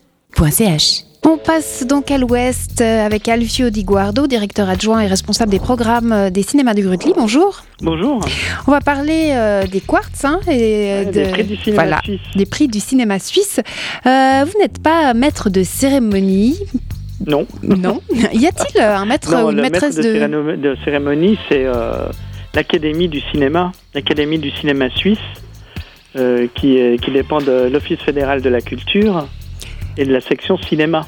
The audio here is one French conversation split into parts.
radiovostok.ch. On passe donc à l'ouest euh, avec Alfio Di Guardo, directeur adjoint et responsable des programmes euh, des cinémas du Grutli. Bonjour. Bonjour. On va parler euh, des quartz hein, et Ouais, des prix du cinéma voilà, suisse. des prix du cinéma suisse. Euh, vous n'êtes pas maître de cérémonie, Non. non Y a-t-il un maître Non, ou une maître maîtresse de, de... cérémo- de cérémonie, c'est euh, l'Académie du cinéma, l'Académie du cinéma suisse, euh, qui, qui dépend de l'Office fédéral de la culture et de la section cinéma.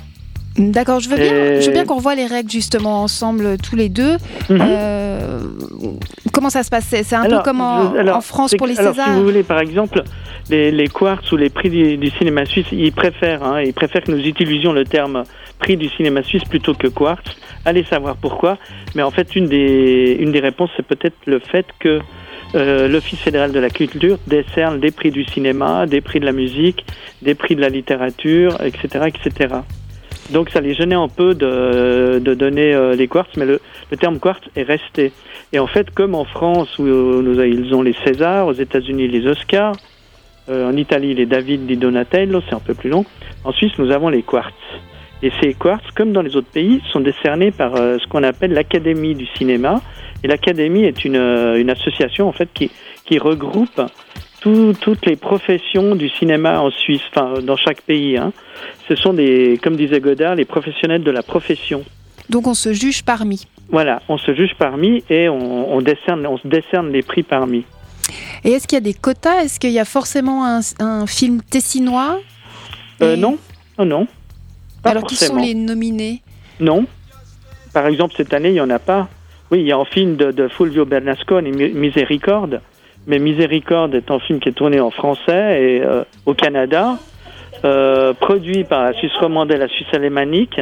D'accord, je veux bien, Et- je veux bien qu'on revoie les règles justement ensemble tous les deux. Mhm. Euh, comment ça se passe? C'est un Alors, peu comme en, je- alors, en France pour les alors, si Césars? vous voulez, par exemple, les, les quartz ou les prix du, du cinéma suisse, ils préfèrent, hein, ils préfèrent que nous utilisions le terme prix du cinéma suisse plutôt que quartz. Allez savoir pourquoi. Mais en fait, une des, une des réponses, c'est peut-être le fait que euh, l'Office fédéral de la culture décerne des prix du cinéma, des prix de la musique, des prix de la littérature, etc., etc. Donc ça les gênait un peu de, de donner euh, les quartz, mais le, le terme quartz est resté. Et en fait, comme en France, où nous, ils ont les Césars, aux États-Unis les Oscars, euh, en Italie les David di Donatello, c'est un peu plus long. En Suisse, nous avons les quartz. Et ces quartz, comme dans les autres pays, sont décernés par euh, ce qu'on appelle l'Académie du cinéma. Et l'Académie est une, euh, une association en fait qui, qui regroupe tout- toutes les professions du cinéma en Suisse, enfin dans chaque pays. hein. Ce sont des, comme disait Godard, les professionnels de la profession. Donc on se juge parmi. Voilà, on se juge parmi et on, on décerne, on se décerne les prix parmi. Et est-ce qu'il y a des quotas? Est-ce qu'il y a forcément un, un film tessinois? Euh, Et- non, non, non. Pas Alors qui sont les nominés? Non. Par exemple, cette année, il n'y en a pas. Oui, il y a un film de, de Fulvio Bernasconi, Mi- Miséricorde. Mais Miséricorde est un film qui est tourné en français et euh, au Canada, euh, produit par la Suisse romande et la Suisse alémanique.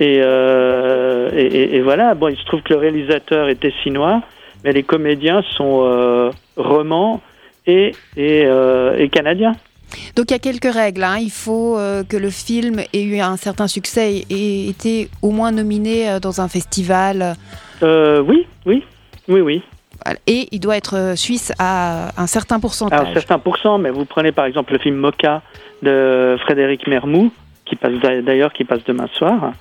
Et, euh, voilà, bon, il se trouve que le réalisateur est tessinois, mais les comédiens sont romans et, canadiens. Donc il y a quelques règles. hein. Il faut que le film ait eu un certain succès et ait été au moins nominé dans un festival. Euh, oui, oui, oui, oui. Et il doit être euh, suisse à un certain À pourcentage. un certain pourcent, mais vous prenez par exemple le film Mocha de Frédéric Mermou, qui passe d'a- d'ailleurs qui passe demain soir.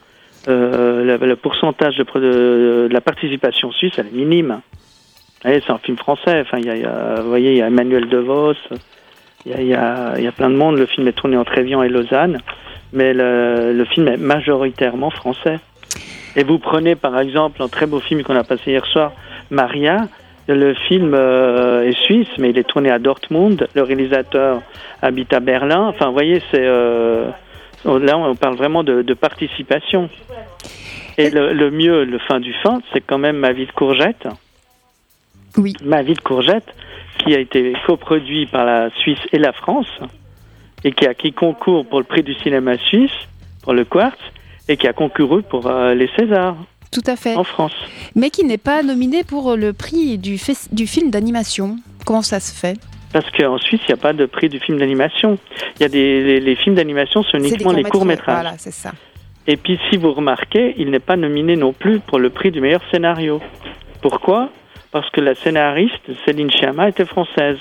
Euh, le, le pourcentage de, pro- de- de la participation suisse, elle est minime. C'est un film français. Enfin, il y a, y a- vous voyez, il y a Emmanuel DeVos, il y a, il y, a, il y a plein de monde. Le film est tourné entre Évian et Lausanne, mais le, le film est majoritairement français. Et vous prenez par exemple un très beau film qu'on a passé hier soir, Maria. Le film euh, est suisse, mais il est tourné à Dortmund. Le réalisateur habite à Berlin. Enfin, vous voyez, c'est euh, là on parle vraiment de, de participation. Et le, le mieux, le fin du fin, c'est quand même Ma vie de courgette. Oui. Ma vie de courgette, qui a été coproduit par la Suisse et la France, et qui a qui concourt pour le prix du cinéma suisse, pour le Quartz, et qui a concouru pour euh, les Césars Tout à fait. en France. Mais qui n'est pas nominé pour le prix du, film d'animation. Comment ça se fait? Parce qu'en Suisse, il n'y a pas de prix du film d'animation. Il y a des les, les films d'animation sont uniquement les courts-métrages. Voilà, c'est ça. Et puis, si vous remarquez, il n'est pas nominé non plus pour le prix du meilleur scénario. Pourquoi? Parce que la scénariste, Céline Sciamma, était française.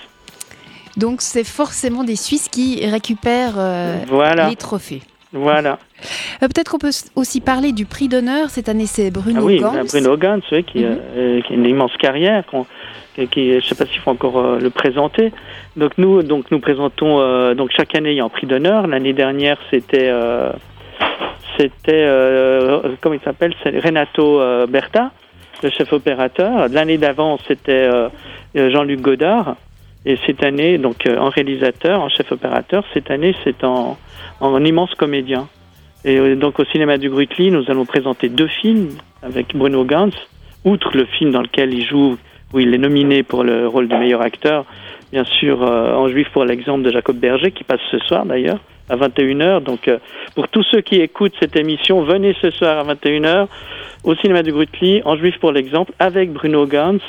Donc c'est forcément des Suisses qui récupèrent euh, voilà, les trophées. voilà. Euh, Peut-être qu'on peut aussi parler du prix d'honneur. Cette année, c'est Bruno ah oui, Gantz. ben, Bruno Gantz, oui, qui, Mhm. euh, qui a une immense carrière, qui, qui- je ne sais pas s'il faut encore euh, le présenter. Donc nous, donc nous présentons, euh, donc chaque année il y a un prix d'honneur. L'année dernière, c'était, euh, c'était, euh, comment il s'appelle, c'est Renato euh, Berta, le chef opérateur. L'année d'avant, c'était euh, euh, Jean-Luc Godard. Et cette année, donc euh, en réalisateur, en chef opérateur, cette année, c'est en, en immense comédien. Et euh, donc au cinéma du Grutli, nous allons présenter deux films avec Bruno Gantz. Outre le film dans lequel il joue, où il est nominé pour le rôle de meilleur acteur, bien sûr euh, en juif pour l'exemple de Jacob Berger, qui passe ce soir d'ailleurs à 21h. Donc euh, pour tous ceux qui écoutent cette émission, venez ce soir à 21h au cinéma du Grutli, en juif pour l'exemple, avec Bruno Gantz.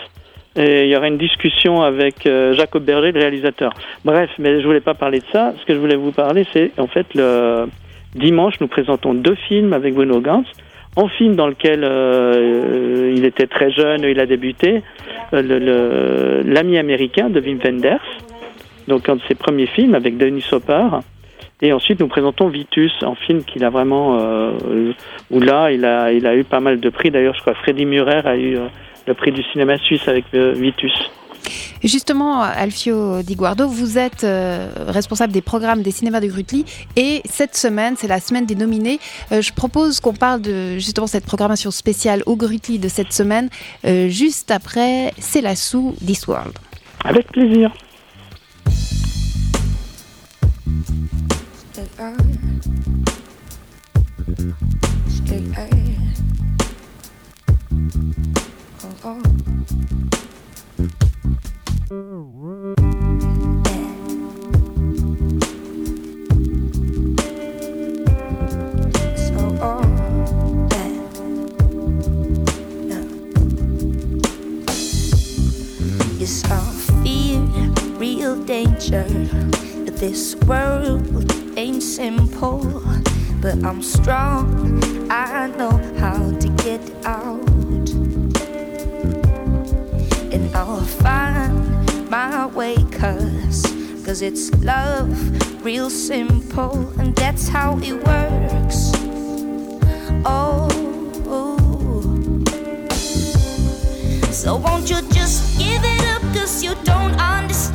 Et il y aura une discussion avec euh, Jacob Berger, le réalisateur. Bref, mais je voulais pas parler de ça. Ce que je voulais vous parler, c'est en fait le dimanche, nous présentons deux films avec Bruno Gantz. Un film dans lequel euh, il était très jeune, il a débuté, euh, L'ami américain de Wim Wenders, donc un de ses premiers films avec Denis Hopper. Et ensuite, nous présentons Vitus, en film qu'il a vraiment, euh, où là, il a, il a eu pas mal de prix. D'ailleurs, je crois que Freddy Murer a eu euh, le prix du cinéma suisse avec euh, Vitus. Justement, Alfio Di Guardo, vous êtes euh, responsable des programmes des cinémas de Grutli et cette semaine, c'est la semaine des nominés. Euh, je propose qu'on parle de justement cette programmation spéciale au Grutli de cette semaine euh, juste après C'est la sous This World. Avec plaisir. Real danger. This world ain't simple, but I'm strong. I know how to get out, and I'll find my way. Cause, cause it's love, real simple, and that's how it works. Oh. So won't you just give it up cause you don't understand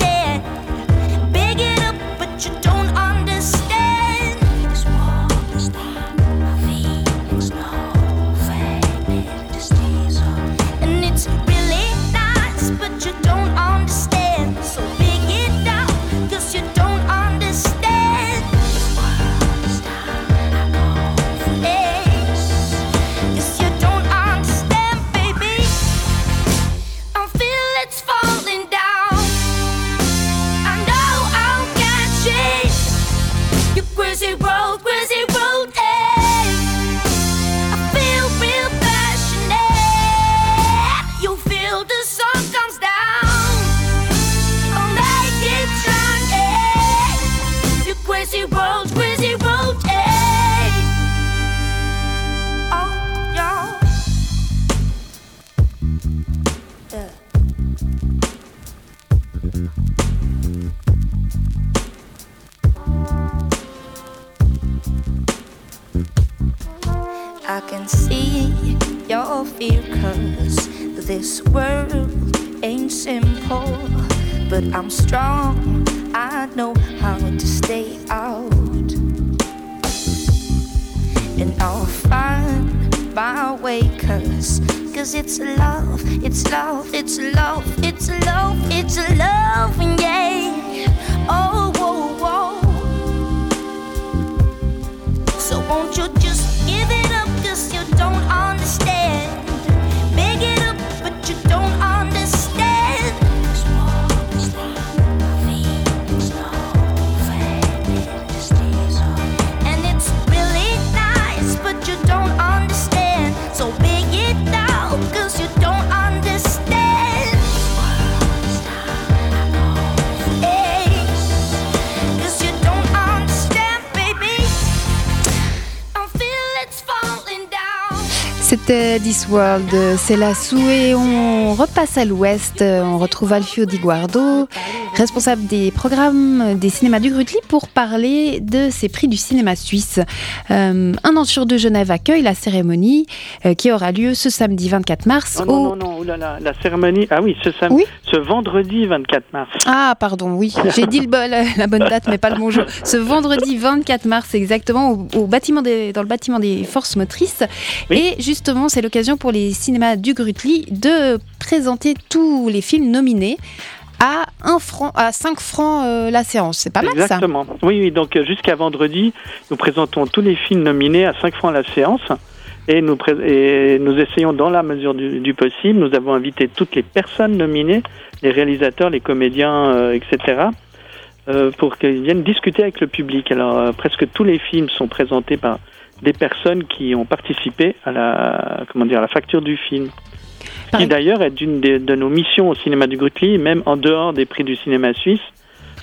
fear cause this world ain't simple. But I'm strong I know how to stay out. And I'll find my way cause cause it's love it's love it's love it's love it's love yeah C'était This World, c'est la sous et on repasse à l'ouest. On retrouve Alfio Di Guardo, responsable des programmes des cinémas du Grutli, pour parler de ces prix du cinéma suisse. Euh, un an sur deux, Genève accueille la cérémonie euh, qui aura lieu ce samedi 24 mars. Non, non, au- non, non, oulala, la cérémonie. Ah oui, ce, sam- Oui. ce vendredi 24 mars. Ah, pardon, oui, j'ai dit le la, la bonne date, mais pas le bon jour. Ce vendredi 24 mars, exactement, au, au bâtiment des, dans le bâtiment des forces motrices. Oui. Et justement, c'est l'occasion pour les cinémas du Grutli de présenter tous les films nominés à, 1 franc, à 5 francs euh, la séance. C'est pas mal ça. Exactement. Oui, oui, donc euh, jusqu'à vendredi, nous présentons tous les films nominés à 5 francs la séance. Et nous, essayons, dans la mesure du, possible, nous avons invité toutes les personnes nominées, les réalisateurs, les comédiens, euh, etc., pour qu'ils viennent discuter avec le public. Alors, presque tous les films sont présentés par des personnes qui ont participé à la, comment à la facture du film. Qui d'ailleurs est une de nos missions au cinéma du Grutli, même en dehors des prix du cinéma suisse.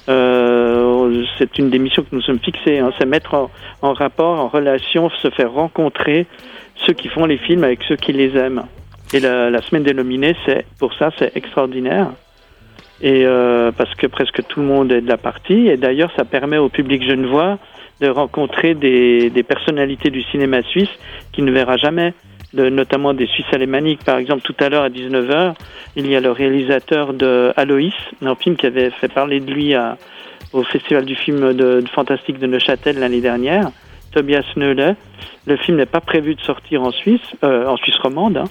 Euh, c'est une des missions que nous sommes fixées, hein, c'est mettre en, en rapport, en relation, se faire rencontrer ceux qui font les films avec ceux qui les aiment. Et la, la semaine des nominés, c'est pour ça, c'est extraordinaire. Et euh, parce que presque tout le monde est de la partie. Et d'ailleurs, ça permet au public genevois de rencontrer des, des personnalités du cinéma suisse qu'il ne verra jamais, de, notamment des Suisses alémaniques. Par exemple, tout à l'heure à 19h, il y a le réalisateur de Aloïs, un film qui avait fait parler de lui à, au Festival du film de, de fantastique de Neuchâtel l'année dernière, Tobias Neulet. Le film n'est pas prévu de sortir en Suisse, euh, en Suisse romande, hein.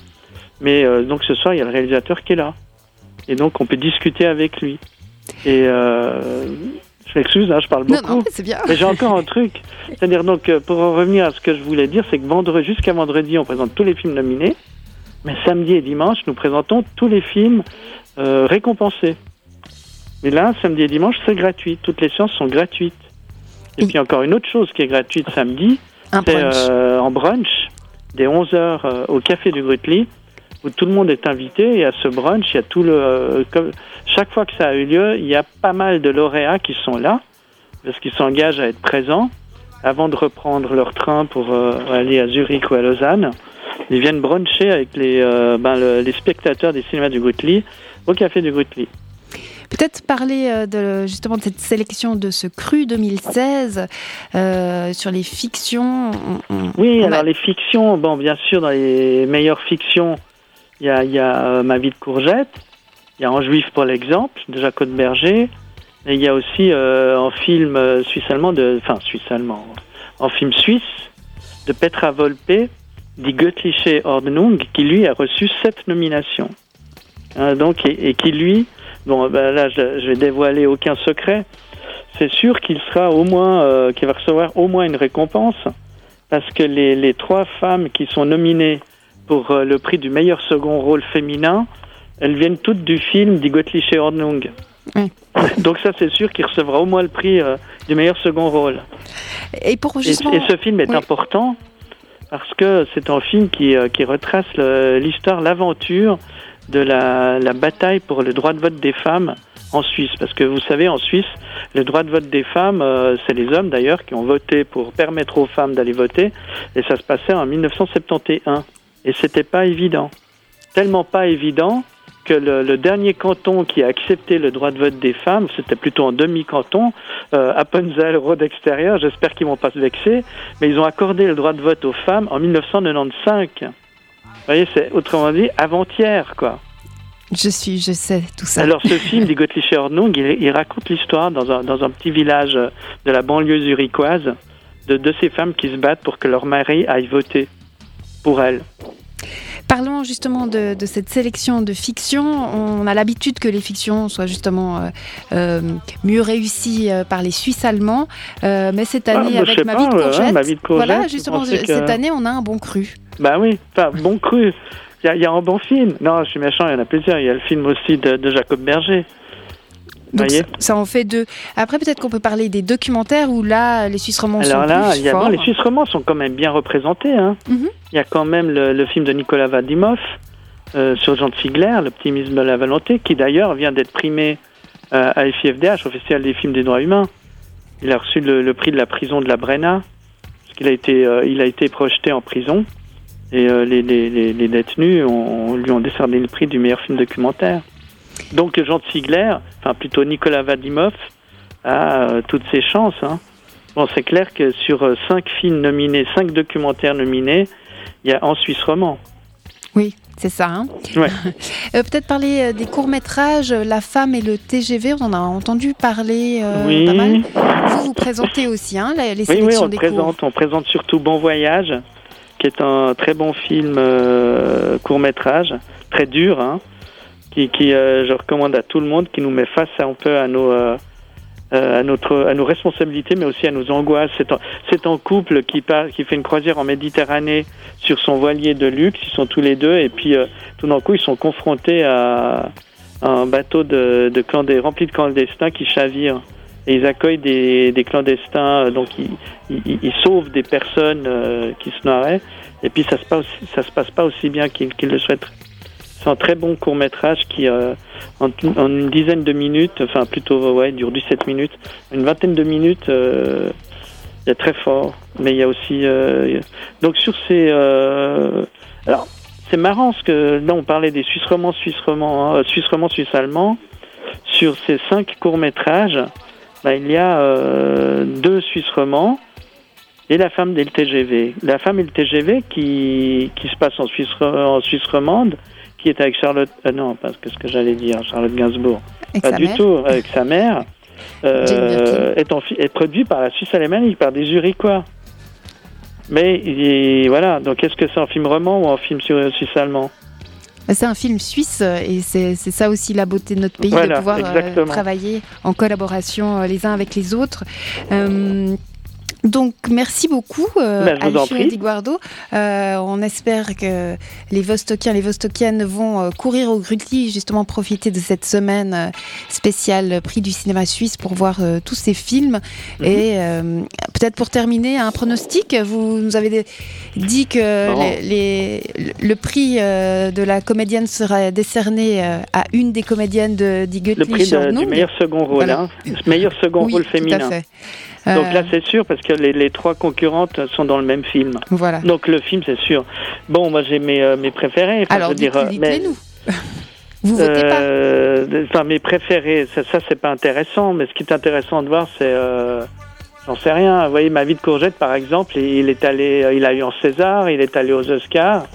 mais euh, donc ce soir, il y a le réalisateur qui est là. Et donc, on peut discuter avec lui. Et euh, je m'excuse, hein, je parle beaucoup. Non, non, c'est bien. Mais j'ai encore un truc. C'est-à-dire, donc, euh, pour en revenir à ce que je voulais dire, c'est que vendredi, jusqu'à vendredi, on présente tous les films nominés. Mais samedi et dimanche, nous présentons tous les films euh, récompensés. Mais là, samedi et dimanche, c'est gratuit. Toutes les séances sont gratuites. Et Et- puis encore une autre chose qui est gratuite samedi, Un c'est brunch. euh, en brunch, dès 11h au Café du Grutli, où tout le monde est invité. Et à ce brunch, il y a tout le. euh, comme, chaque fois que ça a eu lieu, il y a pas mal de lauréats qui sont là, parce qu'ils s'engagent à être présents avant de reprendre leur train pour euh, aller à Zurich ou à Lausanne. Ils viennent bruncher avec les, euh, ben, le- les spectateurs des cinémas du Grutli au Café du Grutli. Peut-être parler de, justement de cette sélection de ce cru 2016 euh, sur les fictions. On- on- Oui, on alors a- les fictions, bon, bien sûr, dans les meilleures fictions, il y a, il y a euh, Ma vie de courgette, il y a En juif pour l'exemple, de Jacob Berger, et il y a aussi euh, en film euh, suisse-allemand, de, enfin suisse-allemand, en film suisse, de Petra Volpe, Die Göttliche Ordnung, qui lui a reçu sept nominations. Hein, donc, et, et qui lui, bon, ben là, je, je vais dévoiler aucun secret, c'est sûr qu'il sera au moins, euh, qu'il va recevoir au moins une récompense parce que les, les trois femmes qui sont nominées pour euh, le prix du meilleur second rôle féminin, elles viennent toutes du film Die Göttliche Ordnung. Oui. Donc ça, c'est sûr qu'il recevra au moins le prix euh, du meilleur second rôle. Et pour justement. et ce film est oui. important parce que c'est un film qui, euh, qui retrace l'histoire, l'aventure de la, la bataille pour le droit de vote des femmes en Suisse. Parce que vous savez, en Suisse, le droit de vote des femmes, euh, c'est les hommes d'ailleurs qui ont voté pour permettre aux femmes d'aller voter. Et ça se passait en 1971. Et c'était pas évident. Tellement pas évident que le, le dernier canton qui a accepté le droit de vote des femmes, c'était plutôt en demi-canton, euh, Appenzell, extérieur, j'espère qu'ils vont pas se vexer, mais ils ont accordé le droit de vote aux femmes en 1995. Vous voyez, c'est autrement dit avant-hier, quoi. Je suis, je sais tout ça. Alors ce film Die Göttliche Ordnung, il, il raconte l'histoire dans un, dans un petit village de la banlieue zurichoise de, de ces femmes qui se battent pour que leur mari aille voter pour elles. Parlons justement de, de cette sélection de fiction. On a l'habitude que les fictions soient justement euh, euh, mieux réussies euh, par les Suisses allemands, Euh, mais cette Ah, année bah, avec ma pas, vie ouais, courgette, Ma vie de courgette, voilà justement que- cette année on a un bon cru. Bah oui, enfin, bon cru. Il y, a- il y a un bon film. Non, je suis méchant, il y en a plusieurs. Il y a le film aussi de, de Jacob Berger. Donc ça, ça en fait deux. Après peut-être qu'on peut parler des documentaires où là les Suisses romands Alors sont là, plus bon, forts. les Suisses romands sont quand même bien représentés. Hein. Mhm. Il y a quand même le, le film de Nicolas Vadimov euh, sur Jean de Figler, L'optimisme de la volonté, qui d'ailleurs vient d'être primé euh, à FIFDH, au Festival des films des droits humains. Il a reçu le, le prix de la prison de la Brenna, parce qu'il a été, euh, il a été projeté en prison. Et les, les, les, les détenus ont, lui ont décerné le prix du meilleur film documentaire. Donc Jean de Figler, enfin plutôt Nicolas Vadimov, a euh, toutes ses chances. Hein. Bon, c'est clair que sur euh, cinq films nominés, cinq documentaires nominés, il y a En Suisse roman. Oui, c'est ça. hein. Ouais. Euh, peut-être parler des courts métrages La femme et le TGV. On en a entendu parler euh, oui. pas mal. Vous vous présentez aussi hein, les, les oui, oui, sélections on des présente, on présente surtout Bon Voyage, qui est un très bon film euh, court métrage, très dur, hein, qui, qui euh, je recommande à tout le monde, qui nous met face un peu à nos euh, euh, à notre à nos responsabilités, mais aussi à nos angoisses. C'est un, couple qui part, qui fait une croisière en Méditerranée sur son voilier de luxe. Ils sont tous les deux, et puis tout d'un coup, ils sont confrontés à, un bateau de, de clandé- rempli de clandestins qui chavire. Et ils accueillent des, des clandestins, donc ils, sauvent des personnes qui se noieraient. Et puis ça se passe, ça se passe pas aussi bien qu'ils le souhaiteraient. C'est un très bon court métrage qui, euh, en, une dizaine de minutes, enfin plutôt ouais, dure 17 minutes, une vingtaine de minutes, euh, il y a très fort. Mais il y a aussi euh, donc sur ces alors c'est marrant parce que là on parlait des Suisses romans, Suisses romans, hein, Suisses romans, Suisses allemands. Sur ces cinq courts métrages, bah, il y a deux Suisses romans et La femme et le TGV. La femme et le TGV qui, qui se passe en Suisse, en Suisse romande, qui est avec Charlotte. euh, non, parce que ce que j'allais dire, Charlotte Gainsbourg. Avec Pas du mère. tout, avec sa mère. euh, est, en est produit par la Suisse alémanique, par des Zurichois. Mais il voilà, donc est-ce que c'est un film roman ou un film sur- suisse-allemand Bah, C'est un film suisse euh, et c'est ça aussi la beauté de notre pays, de pouvoir euh, travailler en collaboration euh, les uns avec les autres. Euh, donc merci beaucoup euh, Ben, Alfio. Di Guardo. Euh, on espère que les Vostokiens, les Vostokiennes vont euh, courir au Grutli justement profiter de cette semaine euh, spéciale prix du cinéma suisse pour voir tous ces films. Mhm. Et peut-être pour terminer, un pronostic. Vous nous avez dit que Bon. les, les- le prix de la comédienne sera décerné à une des comédiennes de Die Le Göttliche prix de- du meilleur second rôle, Voilà. hein. meilleur second oui, rôle tout féminin. à fait. Donc là, c'est sûr, parce que les, les trois concurrentes sont dans le même film. voilà. Donc le film, c'est sûr. Bon, moi j'ai mes, euh, mes préférés. Enfin, Alors je veux dire, dites- mais- dites-les-nous. Vous votez pas Euh, Enfin, mes préférés, ça, ça c'est pas intéressant, mais ce qui est intéressant de voir, c'est, euh, j'en sais rien. Vous voyez, ma vie de courgette, par exemple, il est allé, il a eu en César, il est allé aux Oscars.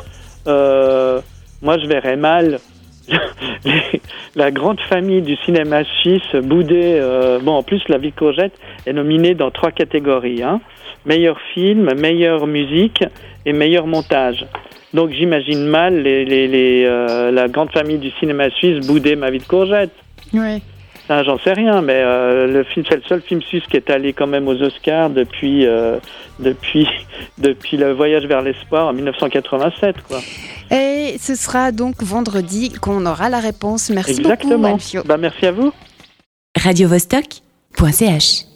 Euh, moi, je verrais mal la grande famille du cinéma suisse bouder. euh, bon, en plus, la vie courgette est nominée dans trois catégories hein. meilleur film, meilleure musique et meilleur montage. Donc j'imagine mal les, les, les, euh, la grande famille du cinéma suisse bouder ma vie de courgette. Oui. Ça, J'en sais rien, mais euh, le film, c'est le seul film suisse qui est allé quand même aux Oscars depuis, euh, depuis, depuis le voyage vers l'espoir en 1987. Quoi. Et ce sera donc vendredi qu'on aura la réponse. Merci beaucoup, Exactement. Bah, merci à vous. radiovostok.ch